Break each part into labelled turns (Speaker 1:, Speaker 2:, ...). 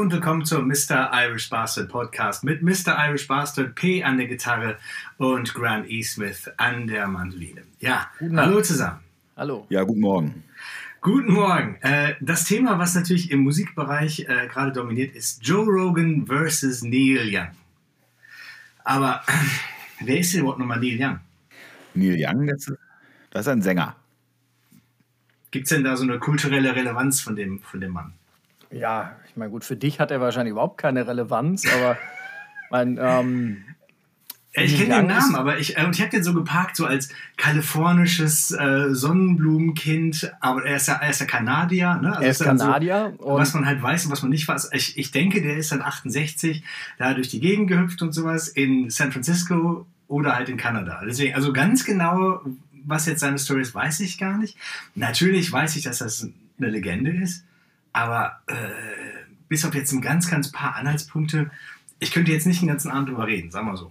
Speaker 1: Hallo und willkommen zum Mr. Irish Bastard Podcast mit Mr. Irish Bastard P an der Gitarre und Grant E. Smith an der Mandoline. Ja, hallo zusammen.
Speaker 2: Hallo.
Speaker 3: Ja, guten Morgen.
Speaker 1: Guten Morgen. Äh, das Thema, was natürlich im Musikbereich äh, gerade dominiert, ist Joe Rogan versus Neil Young. Aber wer ist denn überhaupt nochmal Neil Young?
Speaker 3: Neil Young, das ist, das ist ein Sänger.
Speaker 1: Gibt es denn da so eine kulturelle Relevanz von dem, von dem Mann?
Speaker 2: Ja, ich meine, gut, für dich hat er wahrscheinlich überhaupt keine Relevanz, aber mein, ähm,
Speaker 1: ich kenne den Namen, aber ich, äh, ich habe den so geparkt, so als kalifornisches äh, Sonnenblumenkind, aber er ist ja, er ist ja Kanadier. Ne?
Speaker 2: Also er ist, ist Kanadier.
Speaker 1: So, was man halt weiß und was man nicht weiß. Ich, ich denke, der ist dann 68, da durch die Gegend gehüpft und sowas in San Francisco oder halt in Kanada. Deswegen, also ganz genau, was jetzt seine Story ist, weiß ich gar nicht. Natürlich weiß ich, dass das eine Legende ist. Aber äh, bis auf jetzt ein ganz, ganz paar Anhaltspunkte, ich könnte jetzt nicht den ganzen Abend drüber reden, sagen wir so.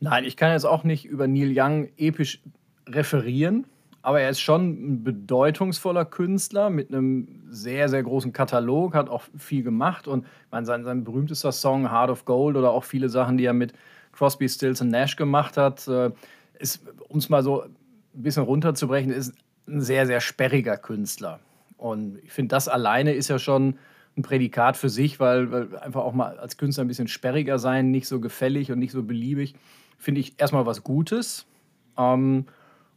Speaker 2: Nein, ich kann jetzt auch nicht über Neil Young episch referieren, aber er ist schon ein bedeutungsvoller Künstler mit einem sehr, sehr großen Katalog, hat auch viel gemacht und meine, sein, sein berühmtester Song Heart of Gold oder auch viele Sachen, die er mit Crosby, Stills und Nash gemacht hat, äh, ist, um es mal so ein bisschen runterzubrechen, ist ein sehr, sehr sperriger Künstler. Und ich finde, das alleine ist ja schon ein Prädikat für sich, weil, weil, einfach auch mal als Künstler ein bisschen sperriger sein, nicht so gefällig und nicht so beliebig, finde ich erstmal was Gutes. Ähm,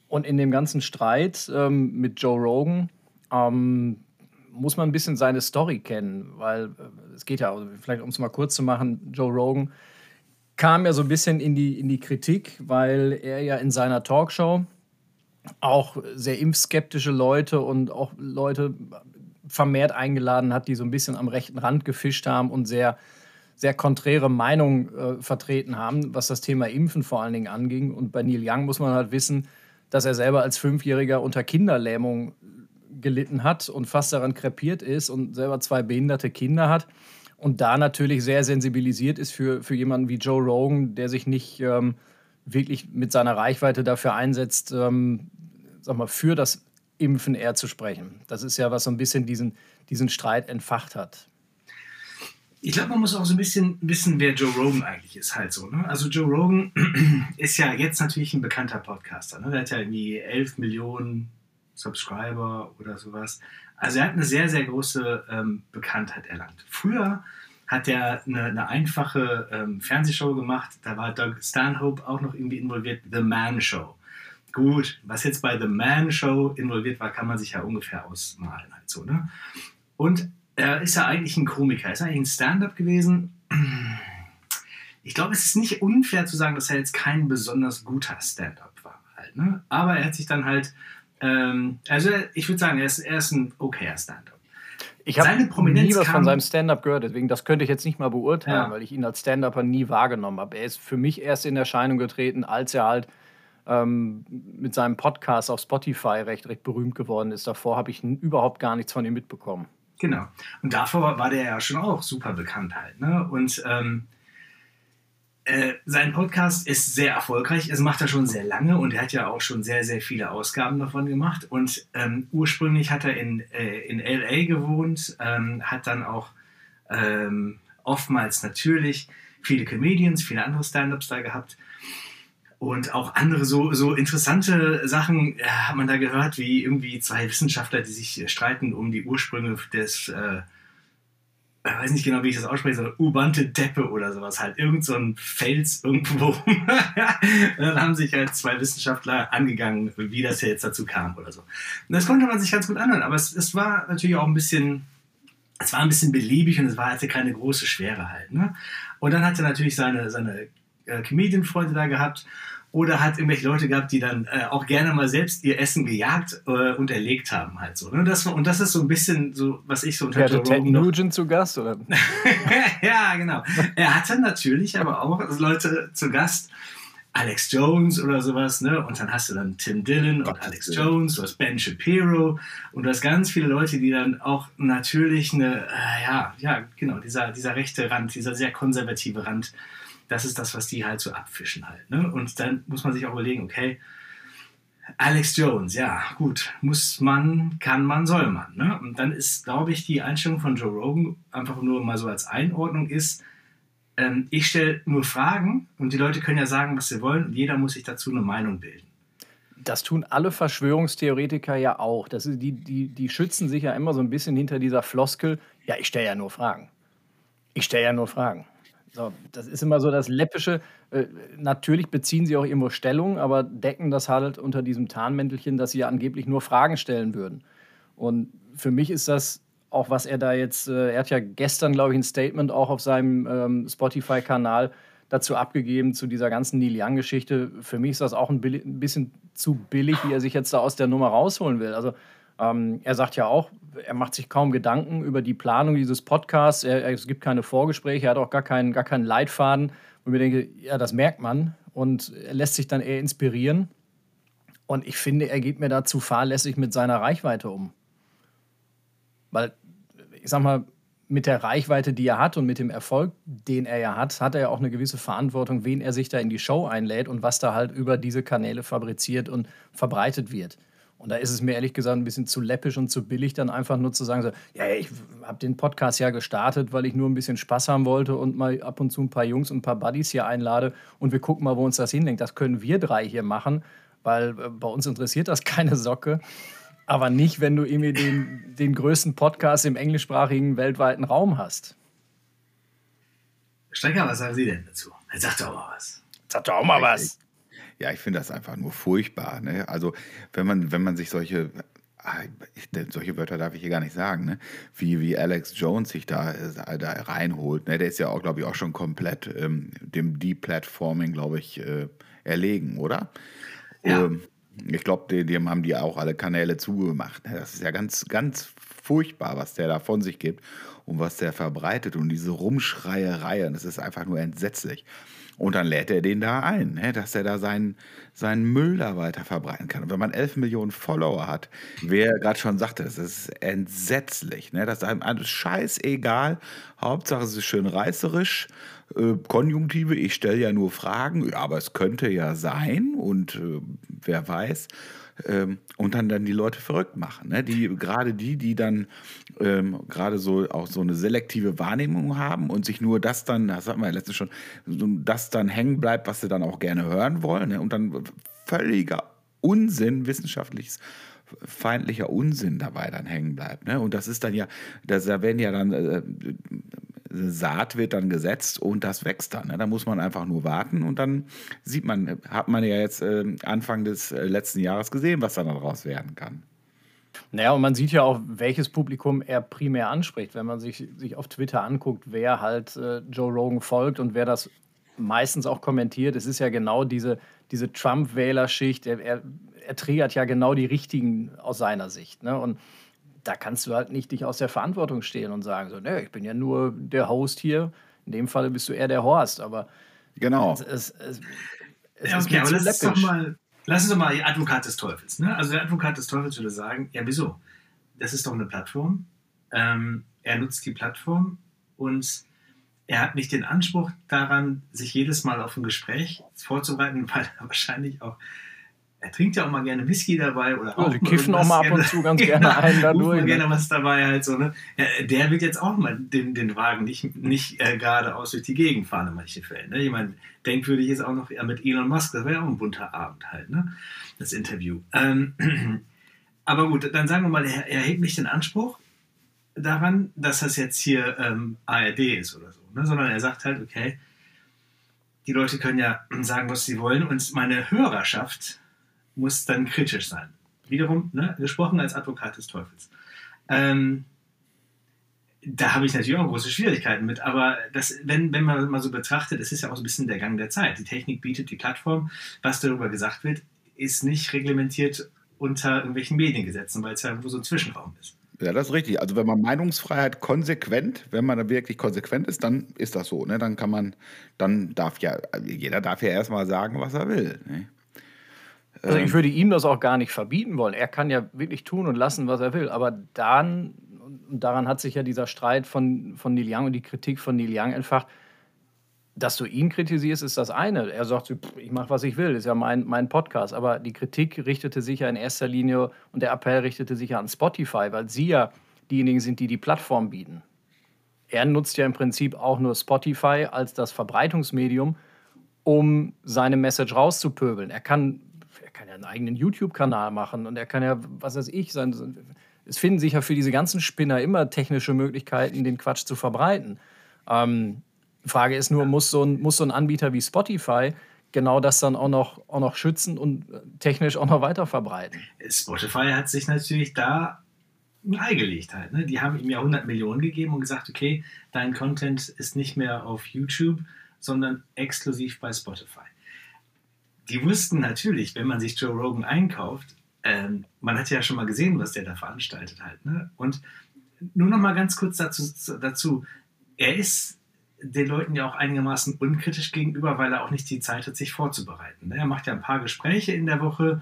Speaker 2: und in dem ganzen Streit ähm, mit Joe Rogan ähm, muss man ein bisschen seine Story kennen, weil äh, es geht ja, also vielleicht um es mal kurz zu machen, Joe Rogan kam ja so ein bisschen in die, in die Kritik, weil er ja in seiner Talkshow auch sehr impfskeptische Leute und auch Leute vermehrt eingeladen hat, die so ein bisschen am rechten Rand gefischt haben und sehr, sehr konträre Meinungen äh, vertreten haben, was das Thema Impfen vor allen Dingen anging. Und bei Neil Young muss man halt wissen, dass er selber als Fünfjähriger unter Kinderlähmung gelitten hat und fast daran krepiert ist und selber zwei behinderte Kinder hat und da natürlich sehr sensibilisiert ist für, für jemanden wie Joe Rogan, der sich nicht ähm, wirklich mit seiner Reichweite dafür einsetzt, ähm, sag mal, für das Impfen eher zu sprechen. Das ist ja, was so ein bisschen diesen, diesen Streit entfacht hat.
Speaker 1: Ich glaube, man muss auch so ein bisschen wissen, wer Joe Rogan eigentlich ist, halt so. Ne? Also Joe Rogan ist ja jetzt natürlich ein bekannter Podcaster. Ne? Der hat ja irgendwie 11 Millionen Subscriber oder sowas. Also er hat eine sehr, sehr große ähm, Bekanntheit erlangt. Früher hat er eine, eine einfache ähm, Fernsehshow gemacht. Da war Doug Stanhope auch noch irgendwie involviert. The Man Show. Gut, was jetzt bei The Man Show involviert war, kann man sich ja ungefähr ausmalen. Halt so, ne? Und er ist ja eigentlich ein Komiker. Er ist eigentlich ein Stand-up gewesen. Ich glaube, es ist nicht unfair zu sagen, dass er jetzt kein besonders guter Stand-up war. Halt, ne? Aber er hat sich dann halt, ähm, also ich würde sagen, er ist, er ist ein okayer Stand-up.
Speaker 2: Ich habe nie was von seinem Stand-up gehört, deswegen das könnte ich jetzt nicht mal beurteilen, ja. weil ich ihn als Stand-Upper nie wahrgenommen habe. Er ist für mich erst in Erscheinung getreten, als er halt ähm, mit seinem Podcast auf Spotify recht, recht berühmt geworden ist. Davor habe ich überhaupt gar nichts von ihm mitbekommen.
Speaker 1: Genau. Und davor war der ja schon auch super bekannt halt. Ne? Und ähm, äh, sein Podcast ist sehr erfolgreich. Es macht er schon sehr lange und er hat ja auch schon sehr, sehr viele Ausgaben davon gemacht. Und ähm, ursprünglich hat er in, äh, in LA gewohnt, ähm, hat dann auch ähm, oftmals natürlich viele Comedians, viele andere Stand-ups da gehabt. Und auch andere so, so interessante Sachen äh, hat man da gehört, wie irgendwie zwei Wissenschaftler, die sich streiten um die Ursprünge des äh, ich weiß nicht genau, wie ich das ausspreche, so Ubante Deppe oder sowas halt. Irgend so ein Fels irgendwo. dann haben sich halt zwei Wissenschaftler angegangen, wie das jetzt dazu kam oder so. Und das konnte man sich ganz gut anhören, aber es, es war natürlich auch ein bisschen, es war ein bisschen beliebig und es war, hatte keine große Schwere halt. Ne? Und dann hat er natürlich seine, seine äh, Comedian-Freunde da gehabt oder hat irgendwelche Leute gehabt, die dann äh, auch gerne mal selbst ihr Essen gejagt äh, und erlegt haben halt so. Ne? Das, und das ist so ein bisschen so, was ich so
Speaker 2: unter Joe Ted Nugent zu Gast oder?
Speaker 1: ja, genau. Er hatte natürlich aber auch Leute zu Gast. Alex Jones oder sowas, ne? Und dann hast du dann Tim Dillon und Alex Jones, du hast Ben Shapiro und du hast ganz viele Leute, die dann auch natürlich eine, äh, ja, ja, genau, dieser, dieser rechte Rand, dieser sehr konservative Rand das ist das, was die halt so abfischen halt. Ne? Und dann muss man sich auch überlegen, okay, Alex Jones, ja, gut. Muss man, kann man, soll man. Ne? Und dann ist, glaube ich, die Einstellung von Joe Rogan einfach nur mal so als Einordnung ist, ähm, ich stelle nur Fragen und die Leute können ja sagen, was sie wollen und jeder muss sich dazu eine Meinung bilden.
Speaker 2: Das tun alle Verschwörungstheoretiker ja auch. Das ist, die, die, die schützen sich ja immer so ein bisschen hinter dieser Floskel, ja, ich stelle ja nur Fragen. Ich stelle ja nur Fragen. So, das ist immer so das Läppische. Äh, natürlich beziehen sie auch irgendwo Stellung, aber decken das halt unter diesem Tarnmäntelchen, dass sie ja angeblich nur Fragen stellen würden. Und für mich ist das auch, was er da jetzt, äh, er hat ja gestern, glaube ich, ein Statement auch auf seinem ähm, Spotify-Kanal dazu abgegeben, zu dieser ganzen Neil Young-Geschichte. Für mich ist das auch ein, ein, bisschen zu billig, wie er sich jetzt da aus der Nummer rausholen will. Also ähm, er sagt ja auch, er macht sich kaum Gedanken über die Planung dieses Podcasts. Er, es gibt keine Vorgespräche, er hat auch gar keinen, gar keinen Leitfaden. Und ich denke, ja, das merkt man. Und er lässt sich dann eher inspirieren. Und ich finde, er geht mir da zu fahrlässig mit seiner Reichweite um. Weil, ich sag mal, mit der Reichweite, die er hat und mit dem Erfolg, den er ja hat, hat er ja auch eine gewisse Verantwortung, wen er sich da in die Show einlädt und was da halt über diese Kanäle fabriziert und verbreitet wird. Und da ist es mir ehrlich gesagt ein bisschen zu läppisch und zu billig, dann einfach nur zu sagen, so, ja, ich habe den Podcast ja gestartet, weil ich nur ein bisschen Spaß haben wollte und mal ab und zu ein paar Jungs und ein paar Buddies hier einlade und wir gucken mal, wo uns das hinlenkt. Das können wir drei hier machen, weil äh, bei uns interessiert das keine Socke. Aber nicht, wenn du irgendwie den, den größten Podcast im englischsprachigen weltweiten Raum hast.
Speaker 1: Strecker, was sagen Sie denn dazu? Sag doch mal was.
Speaker 2: Sag doch auch mal was.
Speaker 3: Ja, ich finde das einfach nur furchtbar. Ne? Also wenn man, wenn man sich solche ah, solche Wörter darf ich hier gar nicht sagen, ne? wie, wie Alex Jones sich da, da reinholt. Ne? Der ist ja auch, glaube ich, auch schon komplett ähm, dem Deplatforming, glaube ich, äh, erlegen, oder? Ja. Ähm, ich glaube, dem, haben die auch alle Kanäle zugemacht. Ne? Das ist ja ganz, ganz furchtbar, was der da von sich gibt und was der verbreitet und diese Rumschreierei. Und das ist einfach nur entsetzlich. Und dann lädt er den da ein, ne, dass er da seinen, seinen Müll da weiter verbreiten kann. Und wenn man 11 Millionen Follower hat, wie er gerade schon sagte, das ist entsetzlich. Ne? Das ist einem alles scheißegal. Hauptsache es ist schön reißerisch. Äh, Konjunktive, ich stelle ja nur Fragen, ja, aber es könnte ja sein und äh, wer weiß ähm, und dann, dann die Leute verrückt machen. Ne? Die, gerade die, die dann ähm, gerade so auch so eine selektive Wahrnehmung haben und sich nur das dann, das hatten wir ja letztens schon, das dann hängen bleibt, was sie dann auch gerne hören wollen. Ne? Und dann völliger Unsinn, wissenschaftliches feindlicher Unsinn dabei dann hängen bleibt. Ne? Und das ist dann ja, das, da werden ja dann äh, Saat wird dann gesetzt und das wächst dann. Ne? Da muss man einfach nur warten und dann sieht man, hat man ja jetzt äh, Anfang des äh, letzten Jahres gesehen, was dann daraus werden kann.
Speaker 2: Naja, und man sieht ja auch, welches Publikum er primär anspricht. Wenn man sich, sich auf Twitter anguckt, wer halt äh, Joe Rogan folgt und wer das meistens auch kommentiert, es ist ja genau diese, diese Trump-Wählerschicht. Er, er, er triggert ja genau die richtigen aus seiner Sicht. Ne? Und da kannst du halt nicht dich aus der Verantwortung stehen und sagen, so, ne, ich bin ja nur der Host hier. In dem Fall bist du eher der Horst, aber
Speaker 3: genau.
Speaker 1: Es, es, es, es ja, okay, aber lass, doch mal, lass uns doch mal Advokat des Teufels. Ne? Also der Advokat des Teufels würde sagen, ja, wieso? Das ist doch eine Plattform. Ähm, er nutzt die Plattform und er hat nicht den Anspruch daran, sich jedes Mal auf ein Gespräch vorzubereiten, weil er wahrscheinlich auch er trinkt ja auch mal gerne Whisky dabei oder
Speaker 2: auch. Ja, die kiffen auch mal ab und zu ganz gerne ein dadurch.
Speaker 1: Ne? gerne was dabei halt so, ne? Ja, der wird jetzt auch mal den, den Wagen nicht, nicht äh, geradeaus durch die Gegend fahren in manchen Fällen. Ne? Ich meine, denkwürdig ist auch noch ja, mit Elon Musk, das wäre ja auch ein bunter Abend halt, ne? Das Interview. Ähm, aber gut, dann sagen wir mal, er, er hebt nicht den Anspruch daran, dass das jetzt hier ähm, ARD ist oder so, ne? sondern er sagt halt, okay, die Leute können ja sagen, was sie wollen und meine Hörerschaft muss dann kritisch sein. Wiederum, ne, gesprochen als Advokat des Teufels. Ähm, da habe ich natürlich auch große Schwierigkeiten mit, aber das, wenn, wenn man mal so betrachtet, es ist ja auch so ein bisschen der Gang der Zeit. Die Technik bietet die Plattform, was darüber gesagt wird, ist nicht reglementiert unter irgendwelchen Mediengesetzen, weil es ja irgendwo so ein Zwischenraum ist.
Speaker 3: Ja, das ist richtig. Also wenn man Meinungsfreiheit konsequent, wenn man da wirklich konsequent ist, dann ist das so. Ne? Dann kann man, dann darf ja, jeder darf ja erstmal sagen, was er will. Ne?
Speaker 2: Also ich ähm. würde ihm das auch gar nicht verbieten wollen. Er kann ja wirklich tun und lassen, was er will. Aber dann, und daran hat sich ja dieser Streit von, von Neil Young und die Kritik von Neil Young entfacht, dass du ihn kritisierst, ist das eine. Er sagt, ich mache, was ich will, ist ja mein, mein Podcast. Aber die Kritik richtete sich ja in erster Linie und der Appell richtete sich ja an Spotify, weil sie ja diejenigen sind, die die Plattform bieten. Er nutzt ja im Prinzip auch nur Spotify als das Verbreitungsmedium, um seine Message rauszupöbeln. Er kann, kann ja einen eigenen YouTube-Kanal machen und er kann ja, was weiß ich, sein, es finden sich ja für diese ganzen Spinner immer technische Möglichkeiten, den Quatsch zu verbreiten. Ähm, die Frage ist nur, muss so, ein, muss so ein Anbieter wie Spotify genau das dann auch noch, auch noch schützen und technisch auch noch weiter verbreiten?
Speaker 1: Spotify hat sich natürlich da ein Ei gelegt halt. Ne? Die haben ihm ja 100 Millionen gegeben und gesagt, okay, dein Content ist nicht mehr auf YouTube, sondern exklusiv bei Spotify. Die wussten natürlich, wenn man sich Joe Rogan einkauft, ähm, man hat ja schon mal gesehen, was der da veranstaltet halt. Ne? Und nur noch mal ganz kurz dazu, dazu, er ist den Leuten ja auch einigermaßen unkritisch gegenüber, weil er auch nicht die Zeit hat, sich vorzubereiten. Ne? Er macht ja ein paar Gespräche in der Woche.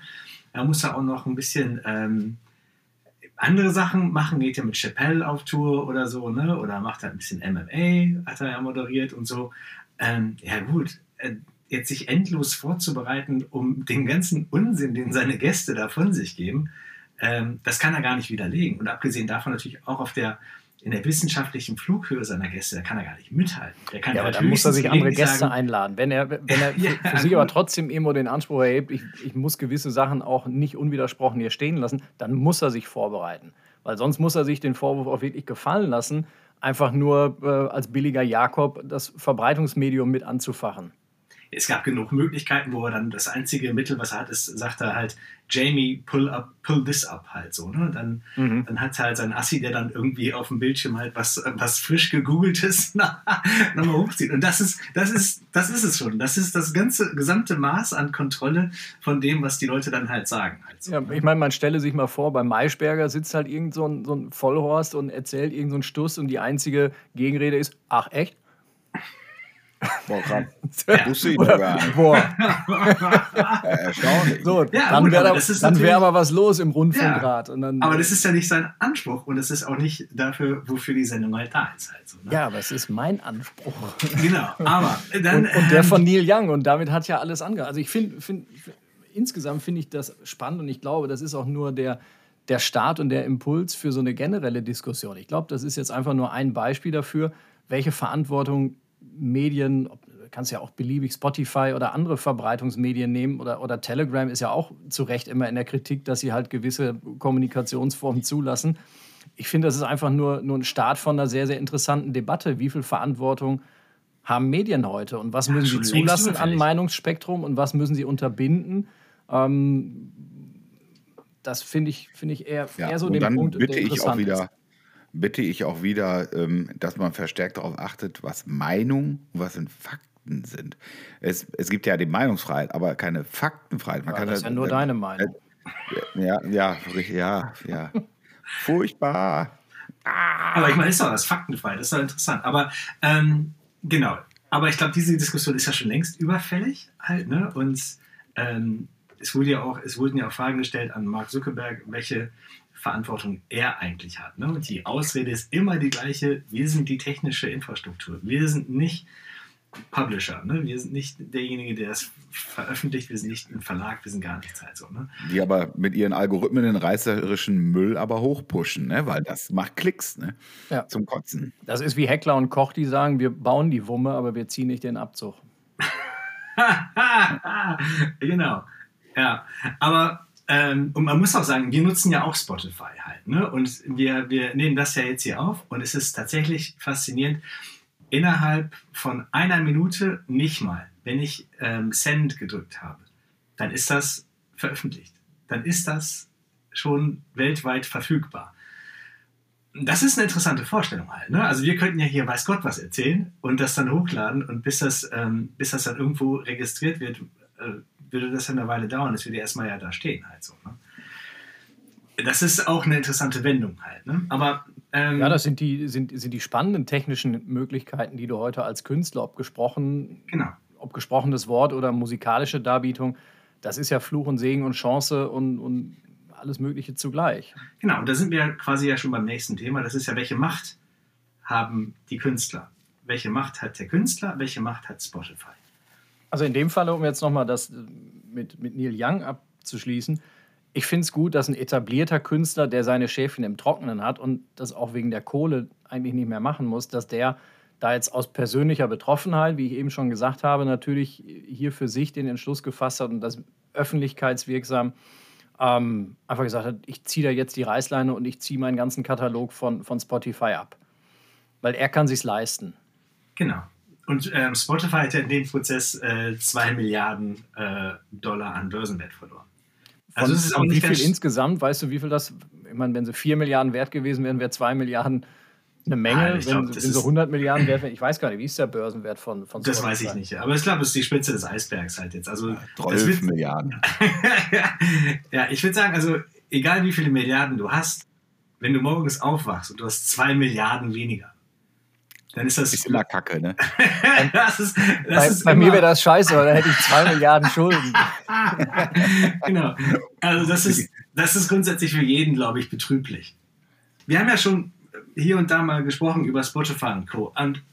Speaker 1: Er muss ja auch noch ein bisschen ähm, andere Sachen machen. Geht ja mit Chappelle auf Tour oder so, ne? Oder macht er ein bisschen MMA, hat er ja moderiert und so. Ähm, ja, gut. Äh, jetzt sich endlos vorzubereiten, um den ganzen Unsinn, den seine Gäste da von sich geben, ähm, das kann er gar nicht widerlegen. Und abgesehen davon natürlich auch auf der in der wissenschaftlichen Flughöhe seiner Gäste, da kann er gar nicht mithalten. Der kann
Speaker 2: ja, aber dann muss er sich andere Gäste sagen, einladen. Wenn er, wenn er ja, für, sich aber trotzdem immer den Anspruch erhebt, ich, ich muss gewisse Sachen auch nicht unwidersprochen hier stehen lassen, dann muss er sich vorbereiten. Weil sonst muss er sich den Vorwurf auch wirklich gefallen lassen, einfach nur äh, als billiger Jakob das Verbreitungsmedium mit anzufachen
Speaker 1: es gab genug Möglichkeiten, wo er dann das einzige Mittel, was er hat, ist, sagt er halt, Jamie, pull up, pull this up halt so. Ne? Dann, mhm. dann hat er halt sein Assi, der dann irgendwie auf dem Bildschirm halt was, was frisch gegoogeltes nochmal hochzieht. Und das ist, das ist, das ist es schon. Das ist das ganze gesamte Maß an Kontrolle von dem, was die Leute dann halt sagen. Halt
Speaker 2: so, ja, ne? ich meine, man stelle sich mal vor, bei Maischberger sitzt halt irgend so ein, so ein Vollhorst und erzählt irgend so einen Stuss und die einzige Gegenrede ist, ach echt?
Speaker 3: Boah, krass. Ja. Wusste ich noch gar nicht. Boah.
Speaker 2: Erstaunlich. So, ja, dann wäre wär aber was los im Rundfunkrat.
Speaker 1: Ja, aber das ist ja nicht sein Anspruch und das ist auch nicht dafür, wofür die Sendung halt da ist. Halt so,
Speaker 2: ne? Ja, aber es ist mein Anspruch.
Speaker 1: Genau, aber dann.
Speaker 2: Und, und der ähm, von Neil Young und damit hat ja alles angefangen. Also ich finde, find, insgesamt finde ich das spannend und ich glaube, das ist auch nur der, der Start und der Impuls für so eine generelle Diskussion. Ich glaube, das ist jetzt einfach nur ein Beispiel dafür, welche Verantwortung Medien, kannst ja auch beliebig Spotify oder andere Verbreitungsmedien nehmen oder, oder Telegram ist ja auch zu Recht immer in der Kritik, dass sie halt gewisse Kommunikationsformen zulassen. Ich finde, das ist einfach nur, nur ein Start von einer sehr, sehr interessanten Debatte. Wie viel Verantwortung haben Medien heute und was müssen sie zulassen an Meinungsspektrum und was müssen sie unterbinden? Ähm, das finde ich, find ich eher, ja, eher so den Punkt,
Speaker 3: bitte der ich auch wieder bitte ich auch wieder, ähm, dass man verstärkt darauf achtet, was Meinung und was sind Fakten sind. Es, es gibt ja die Meinungsfreiheit, aber keine Faktenfreiheit.
Speaker 2: Man ja, kann das ist ja nur äh, deine Meinung.
Speaker 3: Äh, ja, ja, ja, ja. Furchtbar.
Speaker 1: Ah. Aber ich meine, ist doch das Faktenfreiheit, das ist doch interessant. Aber ähm, genau, aber ich glaube, diese Diskussion ist ja schon längst überfällig halt, ne? Und ähm, es, wurde ja auch, es wurden ja auch Fragen gestellt an Mark Zuckerberg, welche Verantwortung er eigentlich hat. Ne? Und die Ausrede ist immer die gleiche, wir sind die technische Infrastruktur. Wir sind nicht Publisher, ne? wir sind nicht derjenige, der das veröffentlicht, wir sind nicht ein Verlag, wir sind gar nichts halt so. Ne?
Speaker 3: Die aber mit ihren Algorithmen den reißerischen Müll aber hochpushen, ne? weil das macht Klicks ne? Ja. zum Kotzen.
Speaker 2: Das ist wie Heckler und Koch, die sagen, wir bauen die Wumme, aber wir ziehen nicht den Abzug.
Speaker 1: genau. Ja, aber ähm, und man muss auch sagen, wir nutzen ja auch Spotify halt. Ne? Und wir, wir nehmen das ja jetzt hier auf und es ist tatsächlich faszinierend. Innerhalb von einer Minute, nicht mal, wenn ich ähm, Send gedrückt habe, dann ist das veröffentlicht. Dann ist das schon weltweit verfügbar. Das ist eine interessante Vorstellung halt. Ne? Also wir könnten ja hier weiß Gott was erzählen und das dann hochladen und bis das, ähm, bis das dann irgendwo registriert wird, äh, würde das ja eine Weile dauern, das würde erstmal ja da stehen halt so. Ne? Das ist auch eine interessante Wendung halt. Ne? Aber
Speaker 2: ähm, ja, das sind die, sind, sind die spannenden technischen Möglichkeiten, die du heute als Künstler, ob gesprochen, genau. ob gesprochenes Wort oder musikalische Darbietung, das ist ja Fluch und Segen und Chance und, und alles Mögliche zugleich.
Speaker 1: Genau, und da sind wir quasi ja schon beim nächsten Thema. Das ist ja, welche Macht haben die Künstler? welche Macht hat der Künstler, welche Macht hat Spotify.
Speaker 2: Also in dem Fall, um jetzt nochmal das mit, mit Neil Young abzuschließen, ich finde es gut, dass ein etablierter Künstler, der seine Schäfchen im Trockenen hat und das auch wegen der Kohle eigentlich nicht mehr machen muss, dass der da jetzt aus persönlicher Betroffenheit, wie ich eben schon gesagt habe, natürlich hier für sich den Entschluss gefasst hat und das öffentlichkeitswirksam ähm, einfach gesagt hat, ich ziehe da jetzt die Reißleine und ich ziehe meinen ganzen Katalog von, von Spotify ab. Weil er kann sich leisten.
Speaker 1: Genau. Und ähm, Spotify hat ja in dem Prozess äh, 2 Milliarden äh, Dollar an Börsenwert verloren.
Speaker 2: Also es ist auch nicht wie viel insgesamt, weißt du, wie viel das, ich meine, wenn sie 4 Milliarden wert gewesen wären, wäre 2 Milliarden eine Menge. Ah, wenn, glaub, wenn so 100 Milliarden wert wären, ich weiß gar nicht, wie ist der Börsenwert von, von
Speaker 1: Das weiß ich nicht, aber ich glaube, es ist die Spitze des Eisbergs halt jetzt. Also, ja,
Speaker 3: 12 Milliarden.
Speaker 1: ja, ich würde sagen, also egal wie viele Milliarden du hast, wenn du morgens aufwachst und du hast 2 Milliarden weniger, dann ist das.
Speaker 3: Ist immer Kacke, ne?
Speaker 2: das ist, das bei, ist bei mir wäre das scheiße, weil dann hätte ich zwei Milliarden Schulden.
Speaker 1: genau. Also, das ist, das ist grundsätzlich für jeden, glaube ich, betrüblich. Wir haben ja schon hier und da mal gesprochen über Spotify und Co. Und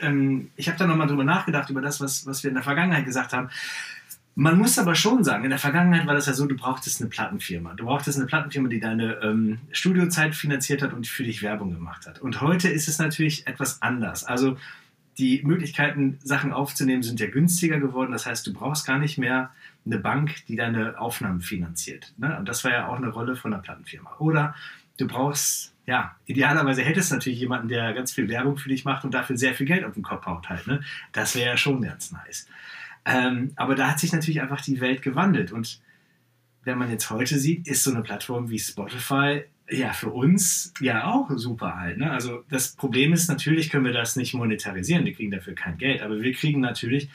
Speaker 1: ähm, ich habe da nochmal drüber nachgedacht, über das, was, was wir in der Vergangenheit gesagt haben. Man muss aber schon sagen, in der Vergangenheit war das ja so, du brauchtest eine Plattenfirma. Du brauchtest eine Plattenfirma, die deine ähm, Studiozeit finanziert hat und für dich Werbung gemacht hat. Und heute ist es natürlich etwas anders. Also die Möglichkeiten, Sachen aufzunehmen, sind ja günstiger geworden. Das heißt, du brauchst gar nicht mehr eine Bank, die deine Aufnahmen finanziert. Ne? Und das war ja auch eine Rolle von einer Plattenfirma. Oder du brauchst, ja, idealerweise hättest du natürlich jemanden, der ganz viel Werbung für dich macht und dafür sehr viel Geld auf den Kopf haut halt. Ne? Das wäre ja schon ganz nice. Ähm, aber da hat sich natürlich einfach die Welt gewandelt. Und wenn man jetzt heute sieht, ist so eine Plattform wie Spotify ja für uns ja auch super halt. Ne? Also das Problem ist, natürlich können wir das nicht monetarisieren, wir kriegen dafür kein Geld, aber wir kriegen natürlich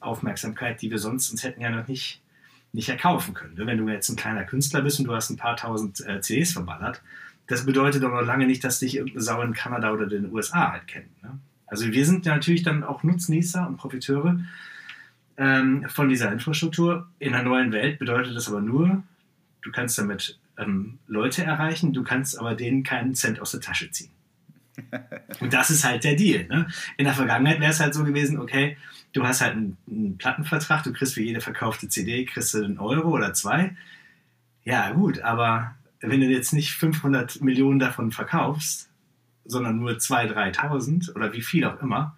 Speaker 1: Aufmerksamkeit, die wir sonst uns hätten ja noch nicht, nicht erkaufen können. Ne? Wenn du jetzt ein kleiner Künstler bist und du hast ein paar tausend äh, CDs verballert, das bedeutet aber noch lange nicht, dass dich irgendeine Sau in Kanada oder den USA halt kennt. Ne? Also wir sind natürlich dann auch Nutznießer und Profiteure ähm, von dieser Infrastruktur. In einer neuen Welt bedeutet das aber nur, du kannst damit ähm, Leute erreichen, du kannst aber denen keinen Cent aus der Tasche ziehen. Und das ist halt der Deal. Ne? In der Vergangenheit wäre es halt so gewesen, okay, du hast halt einen, einen, Plattenvertrag, du kriegst für jede verkaufte CD, kriegst du einen Euro oder zwei. Ja gut, aber wenn du jetzt nicht 500 Millionen davon verkaufst, sondern nur 2.000, 3.000 oder wie viel auch immer,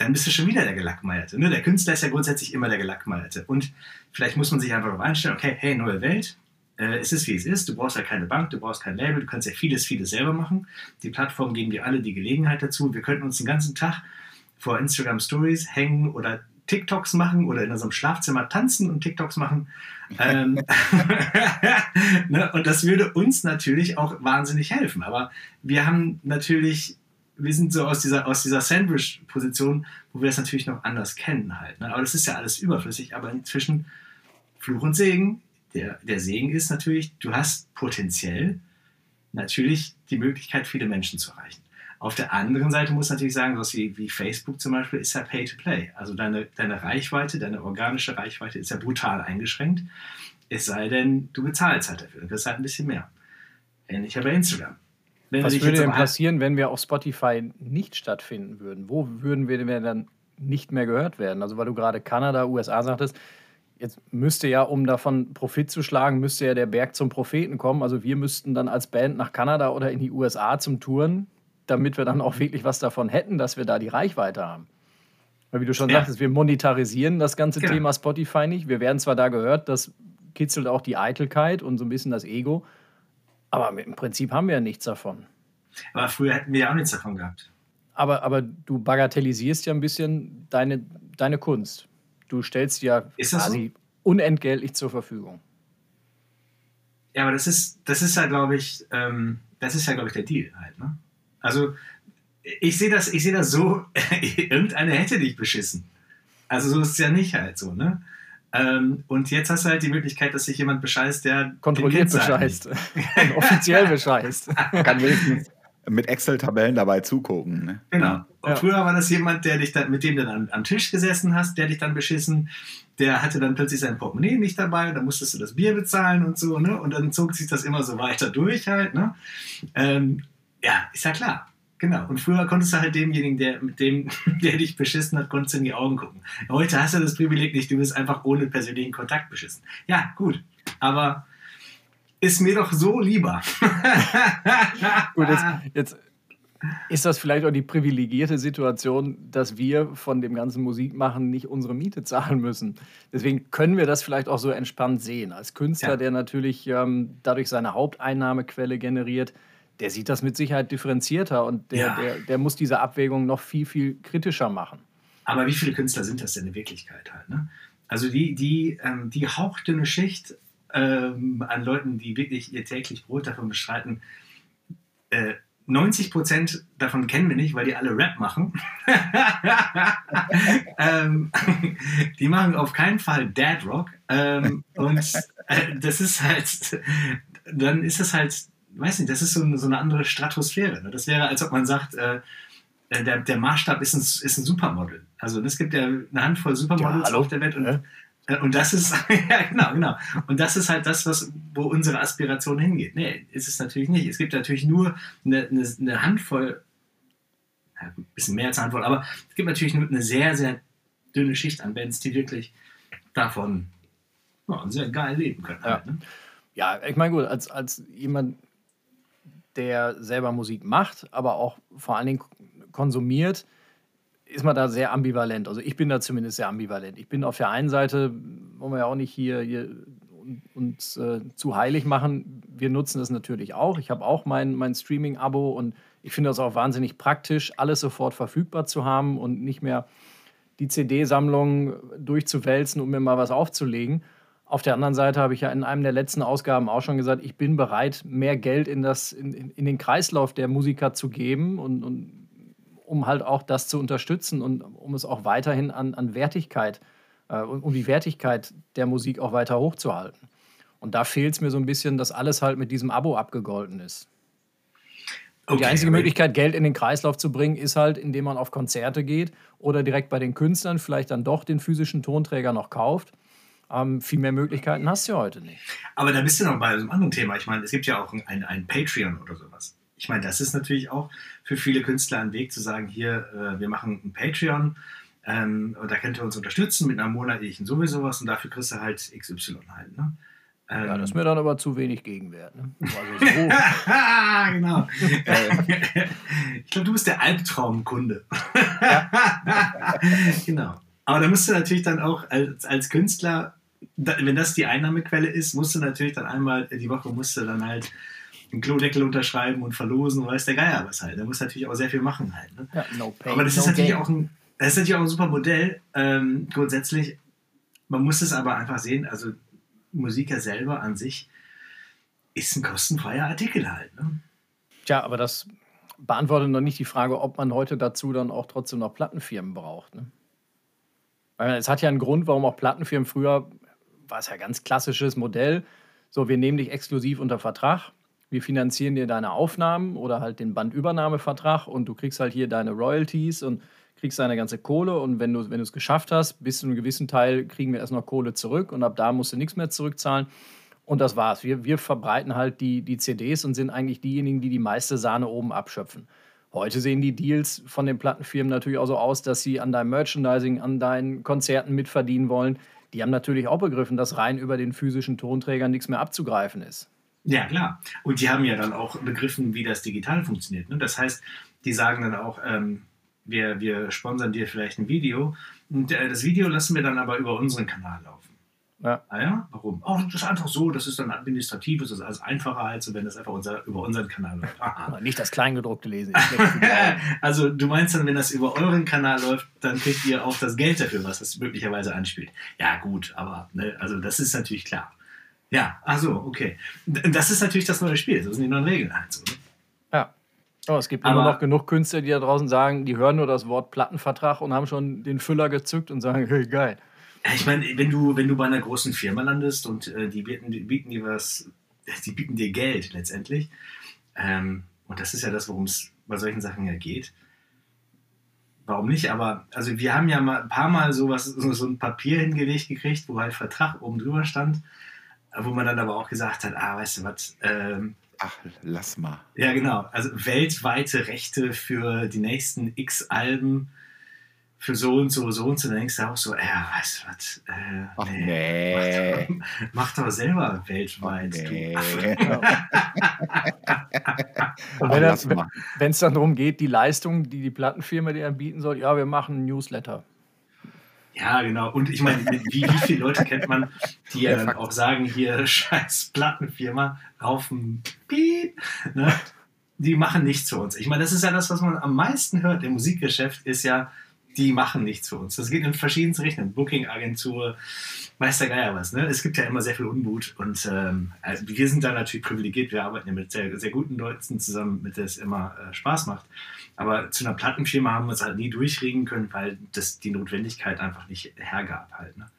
Speaker 1: dann bist du schon wieder der Gelackmeierte. Ne? Der Künstler ist ja grundsätzlich immer der Gelackmeierte. Und vielleicht muss man sich einfach darauf einstellen, okay, hey, neue Welt, äh, es ist wie es ist, du brauchst ja keine Bank, du brauchst kein Label, du kannst ja vieles, vieles selber machen. Die Plattformen geben dir alle die Gelegenheit dazu. Wir könnten uns den ganzen Tag vor Instagram Stories hängen oder TikToks machen oder in unserem Schlafzimmer tanzen und TikToks machen. ähm, ne? Und das würde uns natürlich auch wahnsinnig helfen. Aber wir haben natürlich wir sind so aus dieser, aus dieser Sandwich-Position, wo wir das natürlich noch anders kennen halt. Ne? Aber das ist ja alles überflüssig. Aber inzwischen Fluch und Segen. Der, der Segen ist natürlich, du hast potenziell natürlich die Möglichkeit, viele Menschen zu erreichen. Auf der anderen Seite muss natürlich sagen, sowas wie, wie Facebook zum Beispiel ist ja Pay to Play. Also deine, deine Reichweite, deine organische Reichweite ist ja brutal eingeschränkt. Es sei denn, du bezahlst halt dafür. Das ist halt ein bisschen mehr. Ähnlich bei Instagram.
Speaker 2: Wenn Was würde denn passieren, wenn wir auf Spotify nicht stattfinden würden? Wo würden wir denn dann nicht mehr gehört werden? Also weil du gerade Kanada, USA sagtest, jetzt müsste ja, um davon Profit zu schlagen, müsste ja der Berg zum Propheten kommen. Also wir müssten dann als Band nach Kanada oder in die USA zum Touren, damit wir dann auch wirklich was davon hätten, dass wir da die Reichweite haben. Weil wie du schon ja. sagtest, wir monetarisieren das ganze genau. Thema Spotify nicht. Wir werden zwar da gehört, das kitzelt auch die Eitelkeit und so ein bisschen das Ego. Aber im Prinzip haben wir ja nichts davon.
Speaker 1: Aber früher hätten wir ja auch nichts davon gehabt.
Speaker 2: Aber, aber du bagatellisierst ja ein bisschen deine, deine Kunst. Du stellst ja quasi so? unentgeltlich zur Verfügung.
Speaker 1: Ja, aber das ist, das ist ja, glaube ich, ähm, das ist ja, glaube ich, der Deal halt. Ne? Also ich sehe das, ich sehe das so, irgendeiner hätte dich beschissen. Also so ist es ja nicht halt so, ne? Ähm, und jetzt hast du halt die Möglichkeit, dass sich jemand bescheißt, der
Speaker 2: kontrolliert bescheißt. offiziell bescheißt.
Speaker 3: Kann wenigstens mit Excel-Tabellen dabei zugucken. Ne?
Speaker 1: Genau. Und ja. früher war das jemand, der dich dann, mit dem du dann am Tisch gesessen hast, der dich dann beschissen, der hatte dann plötzlich sein Portemonnaie nicht dabei, da musstest du das Bier bezahlen und so, ne? Und dann zog sich das immer so weiter durch halt, ne? Ähm, ja, ist ja klar. Genau. Und früher konntest du halt demjenigen, der, mit dem, der dich beschissen hat, konntest du in die Augen gucken. Heute hast du das Privileg nicht, du bist einfach ohne persönlichen Kontakt beschissen. Ja, gut. Aber ist mir doch so lieber.
Speaker 2: gut, jetzt, jetzt ist das vielleicht auch die privilegierte Situation, dass wir von dem ganzen Musikmachen nicht unsere Miete zahlen müssen. Deswegen können wir das vielleicht auch so entspannt sehen. Als Künstler, ja. der natürlich ähm, dadurch seine Haupteinnahmequelle generiert, der sieht das mit Sicherheit differenzierter und der, ja. der, der muss diese Abwägung noch viel, viel kritischer machen.
Speaker 1: Aber wie viele Künstler sind das denn in Wirklichkeit halt? Ne? Also die, die, ähm, die hauchdünne Schicht ähm, an Leuten, die wirklich ihr täglich Brot davon bestreiten, äh, 90 Prozent davon kennen wir nicht, weil die alle Rap machen. ähm, die machen auf keinen Fall Dad Rock. Ähm, und äh, das ist halt, dann ist es halt, weiß nicht, das ist so eine, so eine andere Stratosphäre. Ne? Das wäre, als ob man sagt, äh, äh der, der Maßstab ist ein, ist ein Supermodel. Also es gibt ja eine Handvoll Supermodels ja, auf der Welt und ja. Äh, und das ist, ja, genau, genau. Und das ist halt das, was, wo unsere Aspiration hingeht. Nee, ist es natürlich nicht. Es gibt natürlich nur eine, eine, eine Handvoll, ja, ein bisschen mehr als eine Handvoll, aber es gibt natürlich nur eine sehr, sehr dünne Schicht an Bands, die wirklich davon ja, sehr geil leben können.
Speaker 2: Ja,
Speaker 1: halt, ne?
Speaker 2: ja ich meine, gut, als, als jemand, der selber Musik macht, aber auch vor allen Dingen konsumiert, ist man da sehr ambivalent. Also ich bin da zumindest sehr ambivalent. Ich bin auf der einen Seite, wollen wir ja auch nicht hier, hier uns äh, zu heilig machen. Wir nutzen das natürlich auch. Ich habe auch mein, mein Streaming-Abo und ich finde das auch wahnsinnig praktisch, alles sofort verfügbar zu haben und nicht mehr die CD-Sammlung durchzuwälzen, um mir mal was aufzulegen. Auf der anderen Seite habe ich ja in einem der letzten Ausgaben auch schon gesagt, ich bin bereit, mehr Geld in, das, in, in den Kreislauf der Musiker zu geben und, und um halt auch das zu unterstützen und um es auch weiterhin an, an Wertigkeit, äh, um die Wertigkeit der Musik auch weiter hochzuhalten. Und da fehlt es mir so ein bisschen, dass alles halt mit diesem Abo abgegolten ist. Okay, die einzige Möglichkeit, Geld in den Kreislauf zu bringen, ist halt, indem man auf Konzerte geht oder direkt bei den Künstlern vielleicht dann doch den physischen Tonträger noch kauft. Ähm, viel mehr Möglichkeiten hast du heute nicht.
Speaker 1: Aber da bist du noch bei einem anderen Thema. Ich meine, es gibt ja auch ein, ein Patreon oder sowas ich meine, das ist natürlich auch für viele Künstler ein Weg zu sagen, hier, äh, wir machen ein Patreon ähm, da könnt ihr uns unterstützen mit einer monatlichen sowieso was und dafür kriegst du halt XY halt. Ne?
Speaker 2: Ähm, ja, das ist mir dann aber zu wenig Gegenwert. Ne? Also so.
Speaker 1: genau. ich glaube, du bist der Albtraumkunde. genau. Aber da musst du natürlich dann auch als, als Künstler, wenn das die Einnahmequelle ist, musst du natürlich dann einmal die Woche musst du dann halt einen Klodeckel unterschreiben und verlosen und weiß der Geier was halt. Da muss natürlich auch sehr viel machen halt. Ne? Ja, no pain, aber das no ist natürlich auch ein, das ist natürlich auch ein super Modell. Ähm, grundsätzlich, man muss es aber einfach sehen, also Musiker selber an sich ist ein kostenfreier Artikel halt. Ne?
Speaker 2: Tja, aber das beantwortet noch nicht die Frage, ob man heute dazu dann auch trotzdem noch Plattenfirmen braucht. Ne? Weil es hat ja einen Grund, warum auch Plattenfirmen früher, war es ja ganz klassisches Modell, so wir nehmen dich exklusiv unter Vertrag wir finanzieren dir deine Aufnahmen oder halt den Bandübernahmevertrag und du kriegst halt hier deine Royalties und kriegst deine ganze Kohle und wenn du wenn es geschafft hast, bis zu einem gewissen Teil kriegen wir erst noch Kohle zurück und ab da musst du nichts mehr zurückzahlen und das war's. Wir, wir verbreiten halt die, die CDs und sind eigentlich diejenigen, die die meiste Sahne oben abschöpfen. Heute sehen die Deals von den Plattenfirmen natürlich auch so aus, dass sie an deinem Merchandising, an deinen Konzerten mitverdienen wollen. Die haben natürlich auch begriffen, dass rein über den physischen Tonträger nichts mehr abzugreifen ist.
Speaker 1: Ja, klar. Und die haben ja dann auch begriffen, wie das digital funktioniert. Ne? Das heißt, die sagen dann auch, ähm, wir, wir sponsern dir vielleicht ein Video und äh, das Video lassen wir dann aber über unseren Kanal laufen. Ja. Ah ja, warum? Oh, das ist einfach so, das ist dann administrativ, das ist alles einfacher, als wenn das einfach unser, über unseren Kanal läuft.
Speaker 2: Aha. Nicht das Kleingedruckte lesen.
Speaker 1: also du meinst dann, wenn das über euren Kanal läuft, dann kriegt ihr auch das Geld dafür, was das möglicherweise anspielt. Ja gut, aber ne, also das ist natürlich klar. Ja, ach so, okay. Das ist natürlich das neue Spiel. Das sind die neuen Regeln halt so. Ne?
Speaker 2: Ja. Aber es gibt Aber, immer noch genug Künstler, die da draußen sagen, die hören nur das Wort Plattenvertrag und haben schon den Füller gezückt und sagen, hey, geil.
Speaker 1: Ich meine, wenn du, wenn du bei einer großen Firma landest und äh, die, bieten, die bieten dir was, die bieten dir Geld letztendlich. Ähm, und das ist ja das, worum es bei solchen Sachen ja geht. Warum nicht? Aber also wir haben ja mal ein paar Mal sowas, so, so ein Papier hingelegt gekriegt, wo halt Vertrag oben drüber stand wo man dann aber auch gesagt hat, ah, weißt du was, ähm,
Speaker 3: ach, lass mal.
Speaker 1: Ja, genau. Also weltweite Rechte für die nächsten x Alben für so und so, so und so, dann denkst du auch so, äh, weißt du was, äh,
Speaker 3: Ach,
Speaker 1: nee,
Speaker 3: nee.
Speaker 1: Mach, doch, mach doch selber weltweit.
Speaker 3: Nee.
Speaker 1: Du.
Speaker 2: Und wenn es dann darum geht, die Leistung, die die Plattenfirma dir anbieten soll, ja, wir machen ein Newsletter.
Speaker 1: Ja, genau. Und ich meine, wie, wie viele Leute kennt man, die ja
Speaker 3: Ja,
Speaker 1: dann
Speaker 3: Fakt.
Speaker 1: auch sagen, hier scheiß Plattenfirma, Haufen Piep, ne? die machen nichts für uns. Ich meine, das ist ja das, was man am meisten hört im Musikgeschäft, ist ja, die machen nichts für uns. Das geht in verschiedenste Richtungen. Booking-Agentur, weiß der Geier was. Ne? Es gibt ja immer sehr viel Unmut und ähm, also wir sind da natürlich privilegiert. Wir arbeiten ja mit sehr, sehr guten Leuten zusammen, mit der es immer äh, Spaß macht. Aber zu einer Plattenfirma haben wir uns halt nie durchregen können, weil das die Notwendigkeit einfach nicht hergab halt. Ne?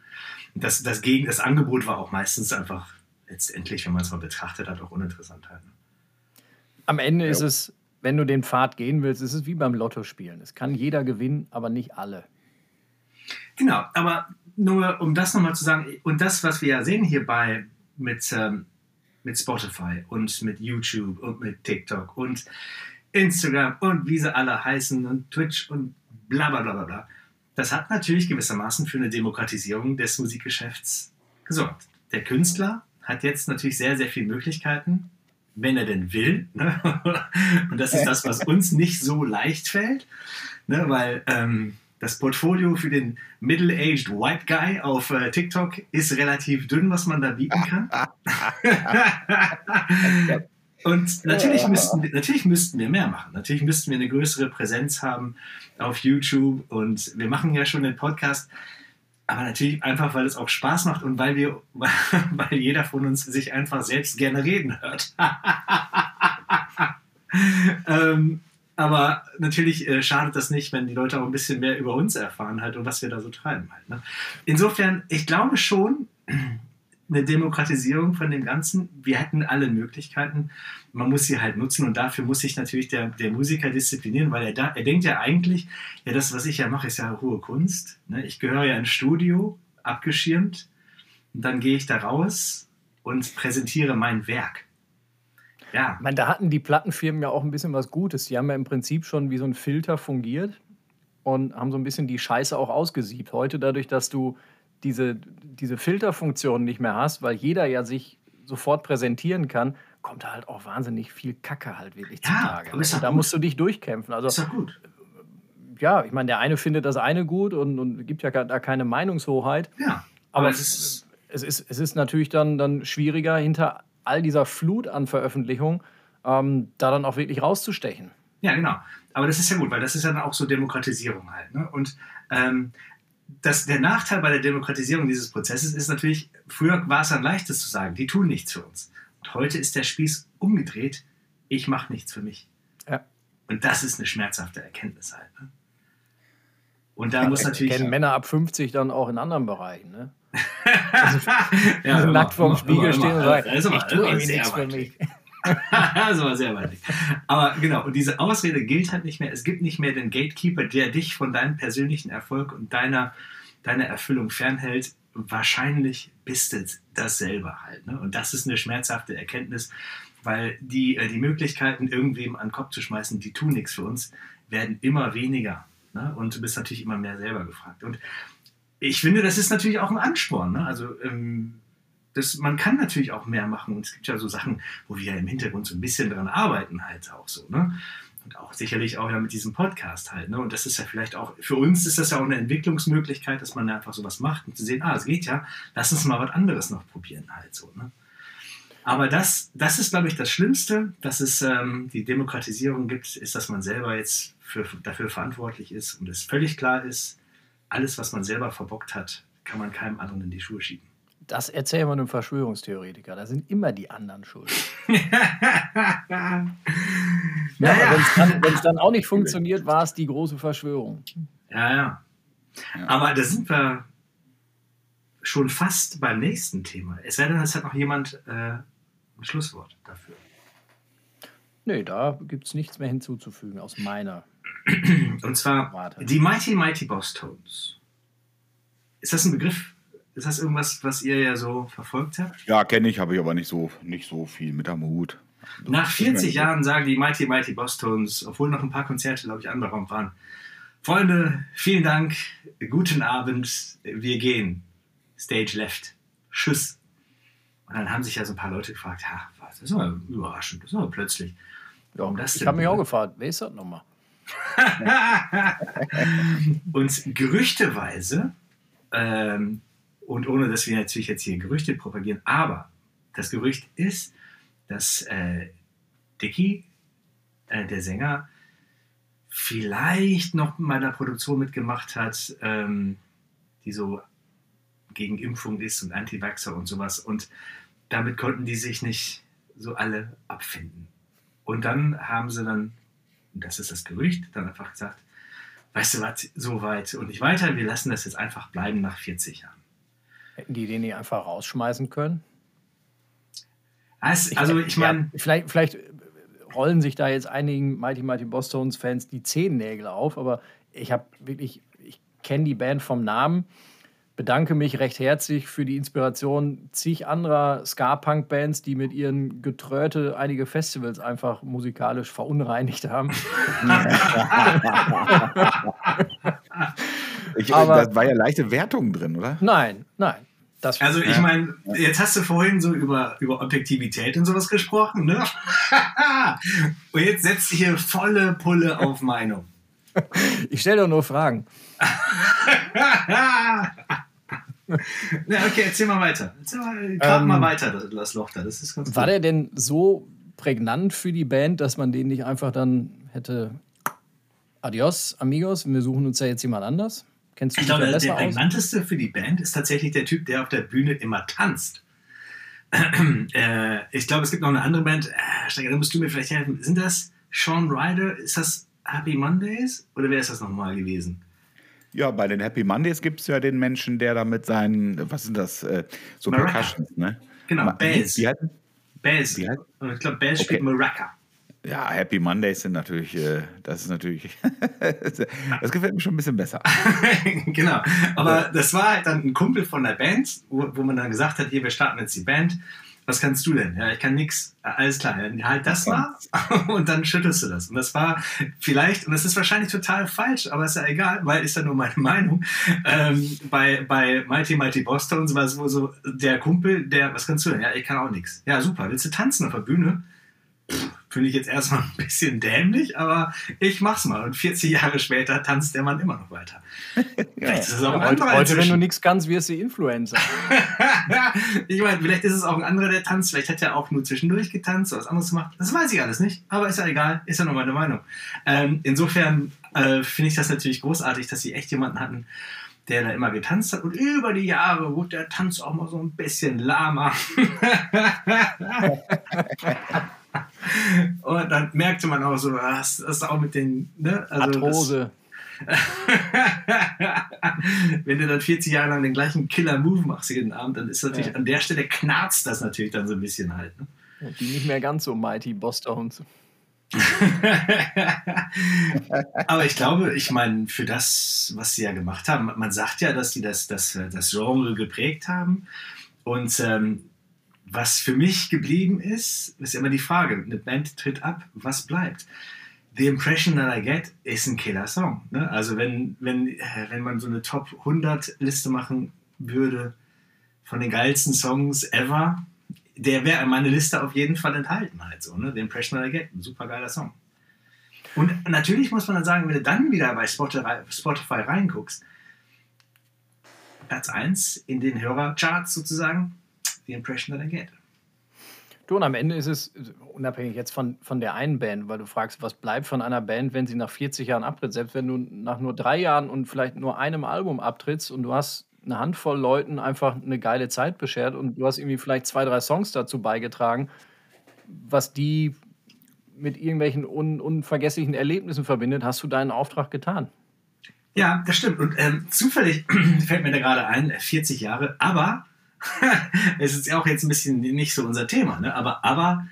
Speaker 1: Das, das, Gegen, das Angebot war auch meistens einfach letztendlich, wenn man es mal betrachtet hat, auch uninteressant halt. Ne?
Speaker 2: Am Ende ist
Speaker 3: Ja.
Speaker 2: es, wenn du den Pfad gehen willst, ist es wie beim Lottospielen. Es kann jeder gewinnen, aber nicht alle.
Speaker 1: Genau, aber nur um das nochmal zu sagen, und das, was wir ja sehen hierbei mit, ähm, mit Spotify und mit YouTube und mit TikTok und Instagram und wie sie alle heißen und Twitch und bla bla bla bla bla, das hat natürlich gewissermaßen für eine Demokratisierung des Musikgeschäfts gesorgt. Der Künstler hat jetzt natürlich sehr, sehr viele Möglichkeiten, wenn er denn will. Ne? Und das ist das, was uns nicht so leicht fällt, ne? weil ähm, das Portfolio für den Middle-Aged White Guy auf äh, TikTok ist relativ dünn, was man da bieten kann. Und natürlich müssten, wir- natürlich müssten wir mehr machen. Natürlich müssten wir eine größere Präsenz haben auf YouTube. Und wir machen ja schon den Podcast. Aber natürlich einfach, weil es auch Spaß macht und weil wir, weil jeder von uns sich einfach selbst gerne reden hört. ähm, aber natürlich äh, schadet das nicht, wenn die Leute auch ein bisschen mehr über uns erfahren halt und was wir da so treiben halt. Ne? Insofern, ich glaube schon, eine Demokratisierung von dem Ganzen. Wir hätten alle Möglichkeiten. Man muss sie halt nutzen und dafür muss sich natürlich der, der Musiker disziplinieren, weil er da, er denkt ja eigentlich, ja, das, was ich ja mache, ist ja hohe Kunst. Ne? Ich gehöre ja ins Studio, abgeschirmt, und dann gehe ich da raus und präsentiere mein Werk. Ja,
Speaker 2: Ich meine, da hatten die Plattenfirmen ja auch ein bisschen was Gutes. Die haben ja im Prinzip schon wie so ein Filter fungiert und haben so ein bisschen die Scheiße auch ausgesiebt. Heute dadurch, dass du diese, diese Filterfunktion nicht mehr hast, weil jeder ja sich sofort präsentieren kann, kommt da halt auch wahnsinnig viel Kacke halt wirklich
Speaker 1: Ja,
Speaker 2: zutage. Und da
Speaker 1: gut.
Speaker 2: musst du dich durchkämpfen. Also
Speaker 1: ist gut.
Speaker 2: ja, ich meine, der eine findet das eine gut und, und gibt ja gar- da keine Meinungshoheit.
Speaker 1: Ja,
Speaker 2: Aber es ist, es ist, es ist natürlich dann, dann schwieriger, hinter all dieser Flut an Veröffentlichungen ähm, da dann auch wirklich rauszustechen.
Speaker 1: Ja, genau. Aber das ist ja gut, weil das ist ja dann auch so Demokratisierung halt. Ne? Und ähm, das, der Nachteil bei der Demokratisierung dieses Prozesses ist natürlich, früher war es dann leichtes zu sagen, die tun nichts für uns. Und heute ist der Spieß umgedreht, ich mache nichts für mich.
Speaker 2: Ja.
Speaker 1: Und das ist eine schmerzhafte Erkenntnis halt. Ne? Und da muss natürlich.
Speaker 2: kennen Männer ab 50 dann auch in anderen Bereichen. Ne?
Speaker 1: ja,
Speaker 2: Die
Speaker 1: immer,
Speaker 2: nackt vorm Spiegel
Speaker 1: immer,
Speaker 2: stehen
Speaker 1: immer.
Speaker 2: und sagen, ich tue irgendwie nichts für mich.
Speaker 1: das war sehr weit. Aber genau, und diese Ausrede gilt halt nicht mehr. Es gibt nicht mehr den Gatekeeper, der dich von deinem persönlichen Erfolg und deiner, deiner Erfüllung fernhält. Wahrscheinlich bist du das selber halt. Ne? Und das ist eine schmerzhafte Erkenntnis, weil die, äh, die Möglichkeiten, irgendwem an den Kopf zu schmeißen, die tun nichts für uns, werden immer weniger. Ne? Und du bist natürlich immer mehr selber gefragt. Und ich finde, das ist natürlich auch ein Ansporn. Ne? Also ähm, das, man kann natürlich auch mehr machen. Und es gibt ja so Sachen, wo wir ja im Hintergrund so ein bisschen dran arbeiten, halt auch so. Ne? Und auch sicherlich auch ja mit diesem Podcast halt. Ne? Und das ist ja vielleicht auch, für uns ist das ja auch eine Entwicklungsmöglichkeit, dass man einfach sowas macht und zu sehen, ah, es geht ja, lass uns mal was anderes noch probieren halt so. Ne? Aber das, das ist, glaube ich, das Schlimmste, dass es ähm, die Demokratisierung gibt, ist, dass man selber jetzt für, dafür verantwortlich ist und es völlig klar ist, alles, was man selber verbockt hat, kann man keinem anderen in die Schuhe schieben.
Speaker 2: Das erzählen wir einem Verschwörungstheoretiker. Da sind immer die anderen schuld. Ja,
Speaker 1: Naja.
Speaker 2: dann, wenn's dann auch nicht funktioniert, war es die große Verschwörung.
Speaker 1: Ja, ja.
Speaker 3: Ja.
Speaker 1: Aber da sind wir schon fast beim nächsten Thema. Es sei denn, es hat noch jemand äh, ein Schlusswort dafür.
Speaker 2: Nee, da gibt es nichts mehr hinzuzufügen aus meiner.
Speaker 1: Und zwar
Speaker 2: Warte.
Speaker 1: die Mighty Mighty Boss Tones. Ist das ein Begriff? Ist das irgendwas, was ihr ja so verfolgt habt?
Speaker 3: Ja, kenne ich, habe ich aber nicht so, nicht so viel mit am Hut.
Speaker 1: Nach 40 Jahren sagen die Mighty Mighty Boss Tones, obwohl noch ein paar Konzerte, glaube ich, anberaumt waren, Freunde, vielen Dank, guten Abend, wir gehen. Stage left. Tschüss. Und dann haben sich ja so ein paar Leute gefragt, ja, was, das ist aber überraschend, das ist aber plötzlich.
Speaker 2: Warum das ich habe mich auch gefragt, wer ist das nochmal?
Speaker 1: und gerüchteweise, ähm, und ohne dass wir natürlich jetzt hier Gerüchte propagieren, aber das Gerücht ist, dass äh, Dicky, äh, der Sänger, vielleicht noch bei der Produktion mitgemacht hat, ähm, die so gegen Impfung ist und Anti-Vaxxer und sowas. Und damit konnten die sich nicht so alle abfinden. Und dann haben sie dann, das ist das Gerücht, dann einfach gesagt, weißt du was, so weit und nicht weiter, wir lassen das jetzt einfach bleiben nach 40 Jahren.
Speaker 2: Hätten die den nicht einfach rausschmeißen können?
Speaker 1: Also, also ich meine.
Speaker 2: Ja, vielleicht, vielleicht rollen sich da jetzt einigen Mighty Mighty Bosstones Fans die Zehennägel auf, aber ich habe wirklich, ich kenne die Band vom Namen, bedanke mich recht herzlich für die Inspiration zig anderer Ska-Punk-Bands, die mit ihren Getröte einige Festivals einfach musikalisch verunreinigt haben.
Speaker 3: ich, aber, da war ja leichte Wertung drin, oder?
Speaker 2: Nein, nein.
Speaker 1: Also ich meine, jetzt hast du vorhin so über, über Objektivität und sowas gesprochen, ne? und jetzt setzt du hier volle Pulle auf Meinung.
Speaker 2: Ich stelle doch nur Fragen.
Speaker 1: Na, okay, erzähl mal weiter. Erzähl mal, ähm, mal weiter, das, das Loch da. Das ist
Speaker 2: ganz War der denn so prägnant für die Band, dass man den nicht einfach dann hätte Adios, amigos, wir suchen uns ja jetzt jemand anders?
Speaker 1: Kennst du ich glaube, der, der prägnanteste für die Band ist tatsächlich der Typ, der auf der Bühne immer tanzt. äh, ich glaube, es gibt noch eine andere Band. Äh, Steiger, da musst du mir vielleicht helfen. Sind das Sean Ryder? Ist das Happy Mondays? Oder wer ist das nochmal gewesen?
Speaker 3: Ja, bei den Happy Mondays gibt es ja den Menschen, der da mit seinen, was sind das, äh, so Maraca. Percussions, ne?
Speaker 1: Genau, Bass. Wie, wie Bass. Ich glaube, Bass okay. spielt Maraca.
Speaker 3: Ja, Happy Mondays sind natürlich, äh, das ist natürlich, das gefällt mir schon ein bisschen besser.
Speaker 1: genau, aber das war halt dann ein Kumpel von der Band, wo, wo man dann gesagt hat, hier, wir starten jetzt die Band. Was kannst du denn? Ja, ich kann nichts. Alles klar, halt das mal und dann schüttelst du das. Und das war vielleicht, und das ist wahrscheinlich total falsch, aber ist ja egal, weil ist ja nur meine Meinung. Ähm, bei, bei Mighty Mighty Boston war es wohl so, der Kumpel, der, was kannst du denn? Ja, ich kann auch nichts. Ja, super. Willst du tanzen auf der Bühne? Finde ich jetzt erstmal ein bisschen dämlich, aber ich mach's mal. Und 40 Jahre später tanzt der Mann immer noch weiter.
Speaker 2: vielleicht ist es auch ein heute, anderer heute, wenn du nichts kannst, wirst du Influencer.
Speaker 1: ich meine, vielleicht ist es auch ein anderer, der tanzt. Vielleicht hat er auch nur zwischendurch getanzt oder was anderes gemacht. Das weiß ich alles nicht. Aber ist ja egal. Ist ja nur meine Meinung. Ähm, insofern äh, finde ich das natürlich großartig, dass sie echt jemanden hatten, der da immer getanzt hat. Und über die Jahre wurde der Tanz auch mal so ein bisschen lahmer. Und dann merkte man auch so, das ist auch mit den. Ne?
Speaker 2: Also Arthrose.
Speaker 1: Wenn du dann 40 Jahre lang den gleichen Killer-Move machst jeden Abend, dann ist natürlich ja. an der Stelle knarzt das natürlich dann so ein bisschen halt. Ne?
Speaker 2: Die nicht mehr ganz so mighty Boss-Downs.
Speaker 1: Aber ich glaube, ich meine, für das, was sie ja gemacht haben, man sagt ja, dass sie das, das, das Genre geprägt haben. Und ähm, was für mich geblieben ist, ist immer die Frage, eine Band tritt ab, was bleibt? The Impression That I Get ist ein Killer-Song. Ne? Also wenn, wenn, äh, wenn man so eine Top 100 Liste machen würde von den geilsten Songs ever, der wäre in meine Liste auf jeden Fall enthalten halt so. Ne? The Impression That I Get, ein super geiler Song. Und natürlich muss man dann sagen, wenn du dann wieder bei Spotify reinguckst, Platz 1 in den Hörercharts sozusagen, the impression that I get.
Speaker 2: Du, und am Ende ist es unabhängig jetzt von, von der einen Band, weil du fragst, was bleibt von einer Band, wenn sie nach 40 Jahren abtritt. Selbst wenn du nach nur drei Jahren und vielleicht nur einem Album abtrittst und du hast eine Handvoll Leuten einfach eine geile Zeit beschert und du hast irgendwie vielleicht zwei, drei Songs dazu beigetragen, was die mit irgendwelchen un unvergesslichen Erlebnissen verbindet, hast du deinen Auftrag getan.
Speaker 1: Ja, das stimmt. Und ähm, zufällig fällt mir da gerade ein, 40 Jahre, aber es ist ja auch jetzt ein bisschen nicht so unser Thema, ne? aber, aber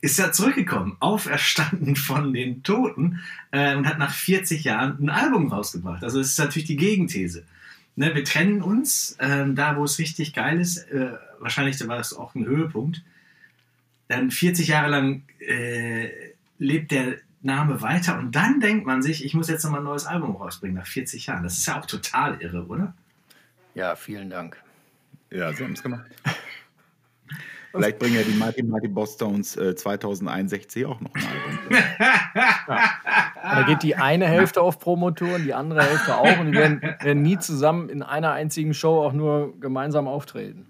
Speaker 1: ist ja zurückgekommen, auferstanden von den Toten äh, und hat nach 40 Jahren ein Album rausgebracht. Also es ist natürlich die Gegenthese. Ne, wir trennen uns, äh, da wo es richtig geil ist, äh, wahrscheinlich war das auch ein Höhepunkt. dann 40 Jahre lang äh, lebt der Name weiter und dann denkt man sich, ich muss jetzt nochmal ein neues Album rausbringen nach 40 Jahren. Das ist ja auch total irre, oder?
Speaker 2: Ja, vielen Dank.
Speaker 3: Ja, sie haben es gemacht. Vielleicht bringen ja die Mighty Mighty Boss Stones äh, 2061 auch noch ein Album.
Speaker 2: Da geht die eine Hälfte auf Promotoren, die andere Hälfte auch und die werden, werden nie zusammen in einer einzigen Show auch nur gemeinsam auftreten.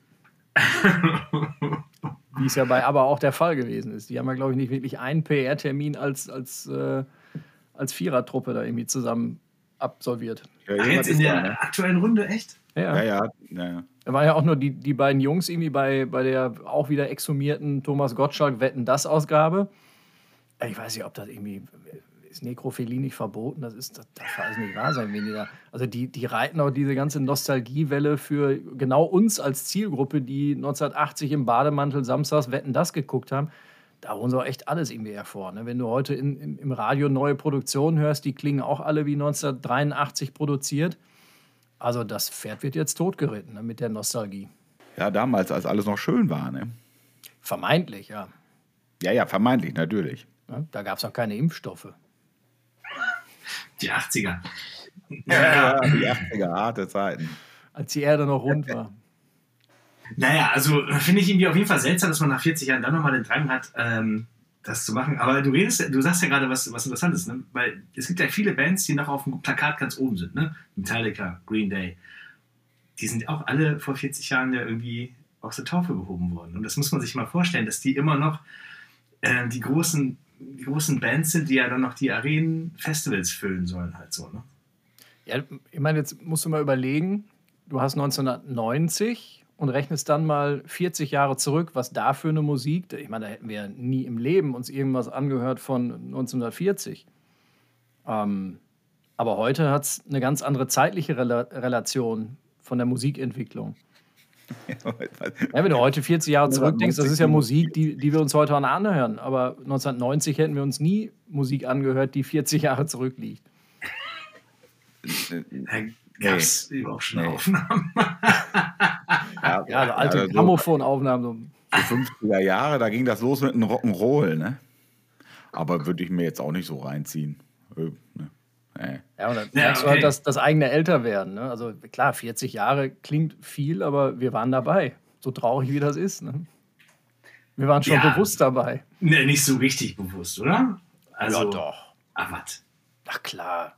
Speaker 2: Wie es ja bei aber auch der Fall gewesen ist. Die haben ja, glaube ich, nicht wirklich einen PR-Termin als, als, äh, als Vierertruppe da irgendwie zusammen absolviert.
Speaker 1: Ja, jetzt in der da, ne? aktuellen Runde, echt?
Speaker 3: Ja, ja. ja, ja.
Speaker 2: Da waren ja auch nur die, die beiden Jungs irgendwie bei, bei der auch wieder exhumierten Thomas Gottschalk Wetten das Ausgabe. Ich weiß nicht, ob das irgendwie ist Nekrophilie nicht verboten? Das ist, das darf also nicht wahr sein, weniger. Also die, die reiten auch diese ganze Nostalgiewelle für genau uns als Zielgruppe, die 1980 im Bademantel samstags Wetten das geguckt haben. Da holen sie auch echt alles irgendwie hervor. Ne? Wenn du heute in, in, im Radio neue Produktionen hörst, die klingen auch alle wie 1983 produziert. Also das Pferd wird jetzt totgeritten ne, mit der Nostalgie.
Speaker 3: Ja, damals, als alles noch schön war. Ne?
Speaker 2: Vermeintlich, ja.
Speaker 3: Ja, ja, vermeintlich, natürlich.
Speaker 2: Ja, da gab es auch keine Impfstoffe.
Speaker 1: Die 80er.
Speaker 3: Ja, die 80er, harte Zeiten.
Speaker 2: Als die Erde noch rund war.
Speaker 1: Naja, also finde ich irgendwie auf jeden Fall seltsam, dass man nach 40 Jahren dann nochmal den Drang hat, ähm, das zu machen. Aber du redest, du sagst ja gerade was, was Interessantes, ne? Weil es gibt ja viele Bands, die noch auf dem Plakat ganz oben sind, ne? Metallica, Green Day. Die sind auch alle vor 40 Jahren ja irgendwie aus der Taufe gehoben worden. Und das muss man sich mal vorstellen, dass die immer noch äh, die großen die großen Bands sind, die ja dann noch die Arenen-Festivals füllen sollen, halt so, ne?
Speaker 2: Ja, ich meine, jetzt musst du mal überlegen, du hast 1990 und rechnest dann mal 40 Jahre zurück, was da für eine Musik, ich meine, da hätten wir nie im Leben uns irgendwas angehört von 1940. Ähm, aber heute hat es eine ganz andere zeitliche Rel Relation von der Musikentwicklung. Ja, wenn du heute 40 Jahre zurückdenkst, das ist ja Musik, die, die wir uns heute anhören. Aber 1990 hätten wir uns nie Musik angehört, die 40 Jahre zurückliegt.
Speaker 1: Gab es überhaupt schon nee. Aufnahmen?
Speaker 2: Ja, ja, also alte also Grammophon-Aufnahmen.
Speaker 3: Die 50er Jahre, da ging das los mit einem Rock'n'Roll, ne? Aber würde ich mir jetzt auch nicht so reinziehen. Äh, ne?
Speaker 2: Nee. Ja, und dann ja, merkst okay. du halt das, das eigene Älterwerden. Ne? Also klar, 40 Jahre klingt viel, aber wir waren dabei. So traurig wie das ist. Ne? Wir waren schon ja, bewusst dabei.
Speaker 1: Ne, nicht so richtig bewusst, oder?
Speaker 2: Also, ja, doch.
Speaker 1: Ach, was?
Speaker 2: Ach, klar.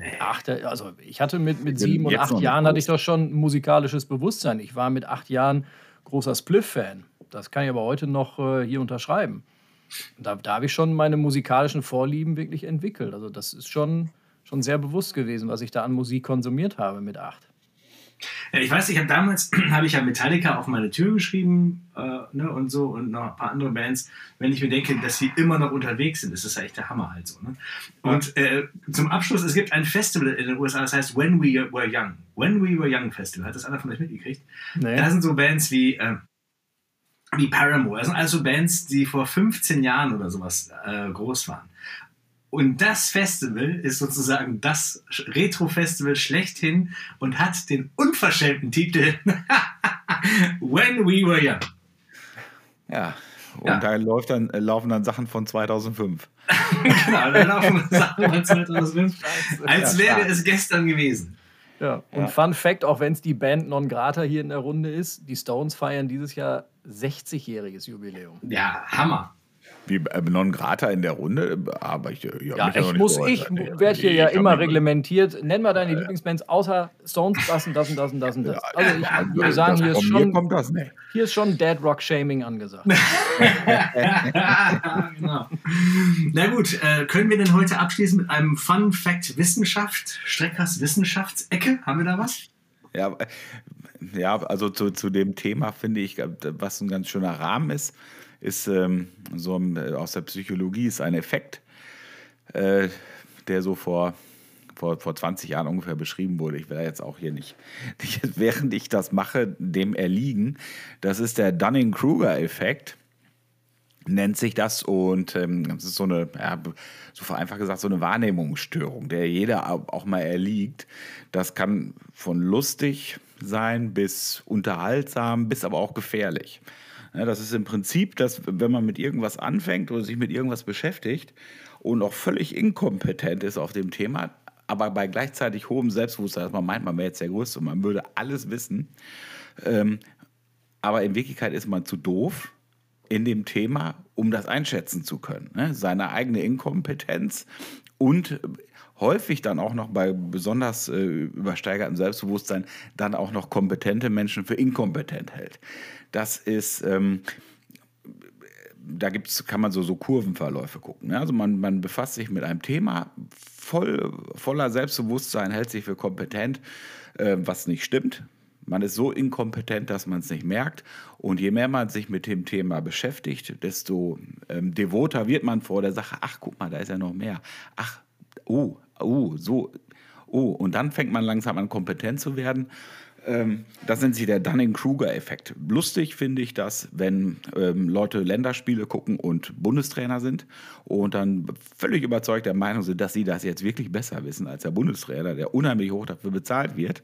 Speaker 2: Nee. Ach, also ich hatte mit, mit sieben und acht Jahren hatte ich doch schon musikalisches Bewusstsein. Ich war mit acht Jahren großer Spliff-Fan. Das kann ich aber heute noch äh, hier unterschreiben. Da, da habe ich schon meine musikalischen Vorlieben wirklich entwickelt. Also das ist schon, schon sehr bewusst gewesen, was ich da an Musik konsumiert habe mit acht.
Speaker 1: Ja, ich weiß, ich habe damals habe ich ja Metallica auf meine Tür geschrieben äh, ne, und so und noch ein paar andere Bands. Wenn ich mir denke, dass sie immer noch unterwegs sind, ist das ja echt der Hammer halt so. Ne? Und äh, zum Abschluss, es gibt ein Festival in den USA, das heißt When We Were Young. When We Were Young Festival. Hat das einer von euch mitgekriegt? Nee. Da sind so Bands wie äh, wie Paramore. Das sind also Bands, die vor 15 Jahren oder sowas äh, groß waren. Und das Festival ist sozusagen das Retro-Festival schlechthin und hat den unverschämten Titel When We Were Young.
Speaker 3: Ja, und ja. da läuft dann, äh, laufen dann Sachen von 2005.
Speaker 1: genau, da laufen Sachen von 2005, als wäre es gestern gewesen.
Speaker 2: Ja, und ja. Fun Fact, auch wenn es die Band non grata hier in der Runde ist, die Stones feiern dieses Jahr 60-jähriges Jubiläum.
Speaker 1: Ja, Hammer.
Speaker 3: Wie äh, non grata in der Runde, aber ich,
Speaker 2: ich ja, ich muss, ich werde hier ja immer reglementiert. Nenn mal deine äh, Lieblingsbands außer Stones, das und das und das und das und das. Also ich ja, würde sagen, hier ist, schon,
Speaker 3: kommt das, ne?
Speaker 2: hier ist schon Dead Rock Shaming angesagt.
Speaker 1: genau. Na gut, äh, können wir denn heute abschließen mit einem Fun Fact Wissenschaft, Streckers Wissenschaftsecke? Haben wir da was?
Speaker 3: Ja, ja, also zu, zu dem Thema finde ich, was ein ganz schöner Rahmen ist, ist ähm, so äh, aus der Psychologie ist ein Effekt, äh, der so vor, vor, vor 20 Jahren ungefähr beschrieben wurde. Ich will jetzt auch hier nicht, nicht, während ich das mache, dem erliegen. Das ist der Dunning-Kruger-Effekt nennt sich das und ähm, das ist so eine, ja, so vereinfacht gesagt, so eine Wahrnehmungsstörung, der jeder auch mal erliegt. Das kann von lustig sein bis unterhaltsam, bis aber auch gefährlich. Ja, das ist im Prinzip, dass wenn man mit irgendwas anfängt oder sich mit irgendwas beschäftigt und auch völlig inkompetent ist auf dem Thema, aber bei gleichzeitig hohem Selbstbewusstsein, dass man meint, man wäre jetzt der Größte und man würde alles wissen. Ähm, aber in Wirklichkeit ist man zu doof in dem Thema, um das einschätzen zu können. Ne? Seine eigene Inkompetenz und häufig dann auch noch bei besonders äh, übersteigertem Selbstbewusstsein dann auch noch kompetente Menschen für inkompetent hält. Das ist, ähm, da gibt's, kann man so, so Kurvenverläufe gucken. Ne? Also man, man befasst sich mit einem Thema voll, voller Selbstbewusstsein, hält sich für kompetent, äh, was nicht stimmt. Man ist so inkompetent, dass man es nicht merkt. Und je mehr man sich mit dem Thema beschäftigt, desto ähm, devoter wird man vor der Sache. Ach, guck mal, da ist ja noch mehr. Ach, oh, oh, so, oh. Und dann fängt man langsam an, kompetent zu werden. Ähm, das nennt sich der Dunning-Kruger-Effekt. Lustig finde ich das, wenn ähm, Leute Länderspiele gucken und Bundestrainer sind und dann völlig überzeugt der Meinung sind, dass sie das jetzt wirklich besser wissen als der Bundestrainer, der unheimlich hoch dafür bezahlt wird.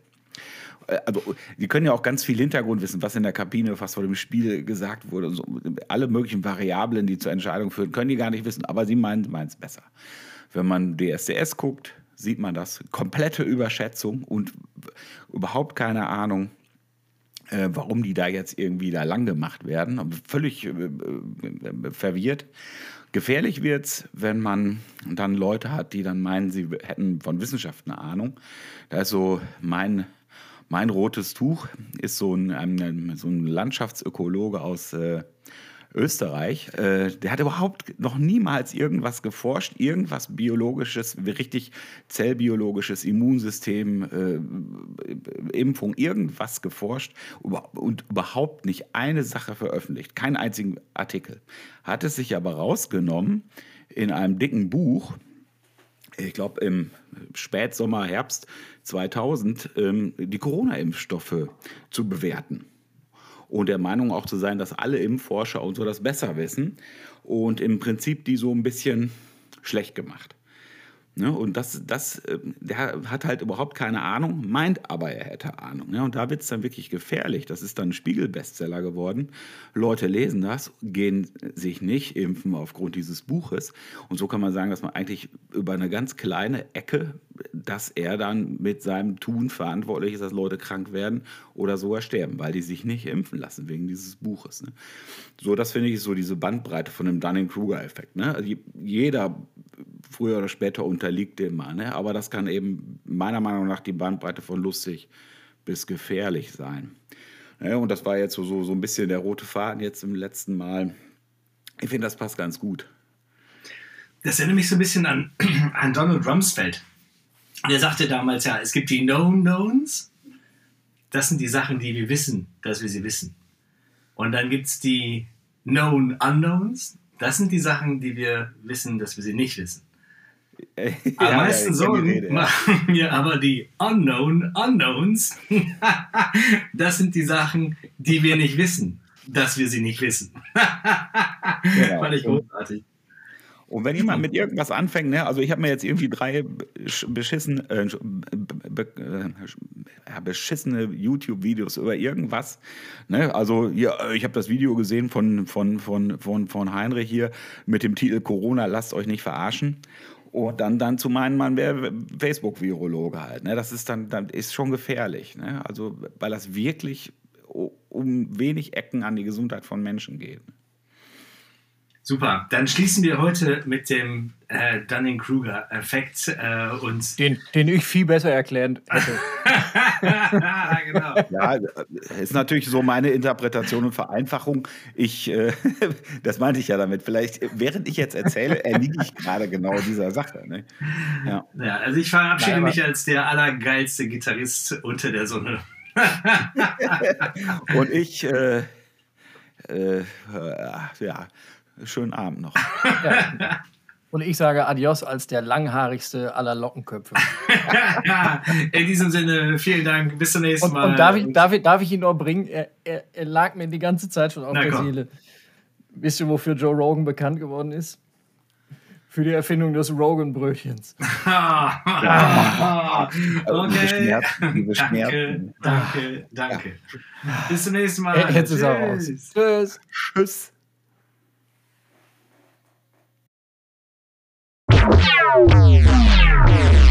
Speaker 3: Äh, also, die können ja auch ganz viel Hintergrund wissen, was in der Kabine, was vor dem Spiel gesagt wurde. So, alle möglichen Variablen, die zur Entscheidung führen, können die gar nicht wissen, aber sie meinen es besser. Wenn man DSDS guckt, sieht man das. Komplette Überschätzung und überhaupt keine Ahnung, äh, warum die da jetzt irgendwie da lang gemacht werden. Völlig äh, äh, verwirrt. Gefährlich wird es, wenn man dann Leute hat, die dann meinen, sie hätten von Wissenschaft eine Ahnung. Da ist so mein, mein rotes Tuch, ist so ein, ein so ein Landschaftsökologe aus äh, Österreich, äh, der hat überhaupt noch niemals irgendwas geforscht, irgendwas biologisches, richtig zellbiologisches, Immunsystem, äh, Impfung, irgendwas geforscht und überhaupt nicht eine Sache veröffentlicht, keinen einzigen Artikel. Hat es sich aber rausgenommen in einem dicken Buch, ich glaube im Spätsommer, Herbst 2000, ähm, die Corona-Impfstoffe zu bewerten und der Meinung auch zu sein, dass alle Impfforscher und so das besser wissen und im Prinzip die so ein bisschen schlecht gemacht. Ne? Und das, das, äh, der hat halt überhaupt keine Ahnung, meint aber, er hätte Ahnung. Ne? Und da wird es dann wirklich gefährlich. Das ist dann ein Spiegel-Bestseller geworden. Leute lesen das, gehen sich nicht impfen aufgrund dieses Buches. Und so kann man sagen, dass man eigentlich über eine ganz kleine Ecke, dass er dann mit seinem Tun verantwortlich ist, dass Leute krank werden oder sogar sterben, weil die sich nicht impfen lassen wegen dieses Buches. Ne? So, das finde ich so diese Bandbreite von dem Dunning-Kruger-Effekt. Ne? Also jeder früher oder später unterliegt dem mal. Ne? Aber das kann eben meiner Meinung nach die Bandbreite von lustig bis gefährlich sein. Ja, und das war jetzt so, so, so ein bisschen der rote Faden jetzt im letzten Mal. Ich finde, das passt ganz gut.
Speaker 1: Das erinnert mich so ein bisschen an, an Donald Rumsfeld. Der sagte damals ja, es gibt die Known Knowns. Das sind die Sachen, die wir wissen, dass wir sie wissen. Und dann gibt es die Known Unknowns. Das sind die Sachen, die wir wissen, dass wir sie nicht wissen. Am ja, meisten ja, Sorgen Rede, machen mir aber die Unknown Unknowns. das sind die Sachen, die wir nicht wissen, dass wir sie nicht wissen.
Speaker 3: genau. Fand ich großartig. Und wenn jemand mit irgendwas anfängt, ne, also ich habe mir jetzt irgendwie drei beschissen, äh, be, äh, beschissene YouTube-Videos über irgendwas, ne, also ja, ich habe das Video gesehen von, von, von, von, von Heinrich hier mit dem Titel Corona, lasst euch nicht verarschen. Und dann, dann zu meinen, man wäre Facebook-Virologe halt. Ne? Das ist dann, dann ist schon gefährlich. Ne? Also, weil das wirklich um wenig Ecken an die Gesundheit von Menschen geht.
Speaker 1: Super, dann schließen wir heute mit dem äh, Dunning-Kruger-Effekt äh, und
Speaker 2: den, den ich viel besser erklärt hätte.
Speaker 3: genau. Ja, ist natürlich so meine Interpretation und Vereinfachung. Ich, äh, das meinte ich ja damit. Vielleicht, während ich jetzt erzähle, erliege ich gerade genau dieser Sache. Ne?
Speaker 1: Ja. ja, also ich verabschiede Nein, mich als der allergeilste Gitarrist unter der Sonne.
Speaker 3: und ich, äh, äh, ja schönen Abend noch. Ja.
Speaker 2: Und ich sage Adios als der langhaarigste aller Lockenköpfe.
Speaker 1: In diesem Sinne, vielen Dank. Bis zum nächsten Mal.
Speaker 2: Und, und darf, ich, darf, ich, darf ich ihn noch bringen? Er, er, er, lag mir die ganze Zeit schon auf Na, der komm. Seele. Wisst ihr, wofür Joe Rogan bekannt geworden ist? für die Erfindung des Rogan-Brötchens.
Speaker 1: okay.
Speaker 3: Schmerzen, liebe
Speaker 1: Danke,
Speaker 3: Schmerzen.
Speaker 1: danke, danke. Bis zum nächsten Mal.
Speaker 2: Jetzt ist er raus.
Speaker 1: Tschüss.
Speaker 2: Tschüss.
Speaker 3: Tschüss.
Speaker 4: Yeah.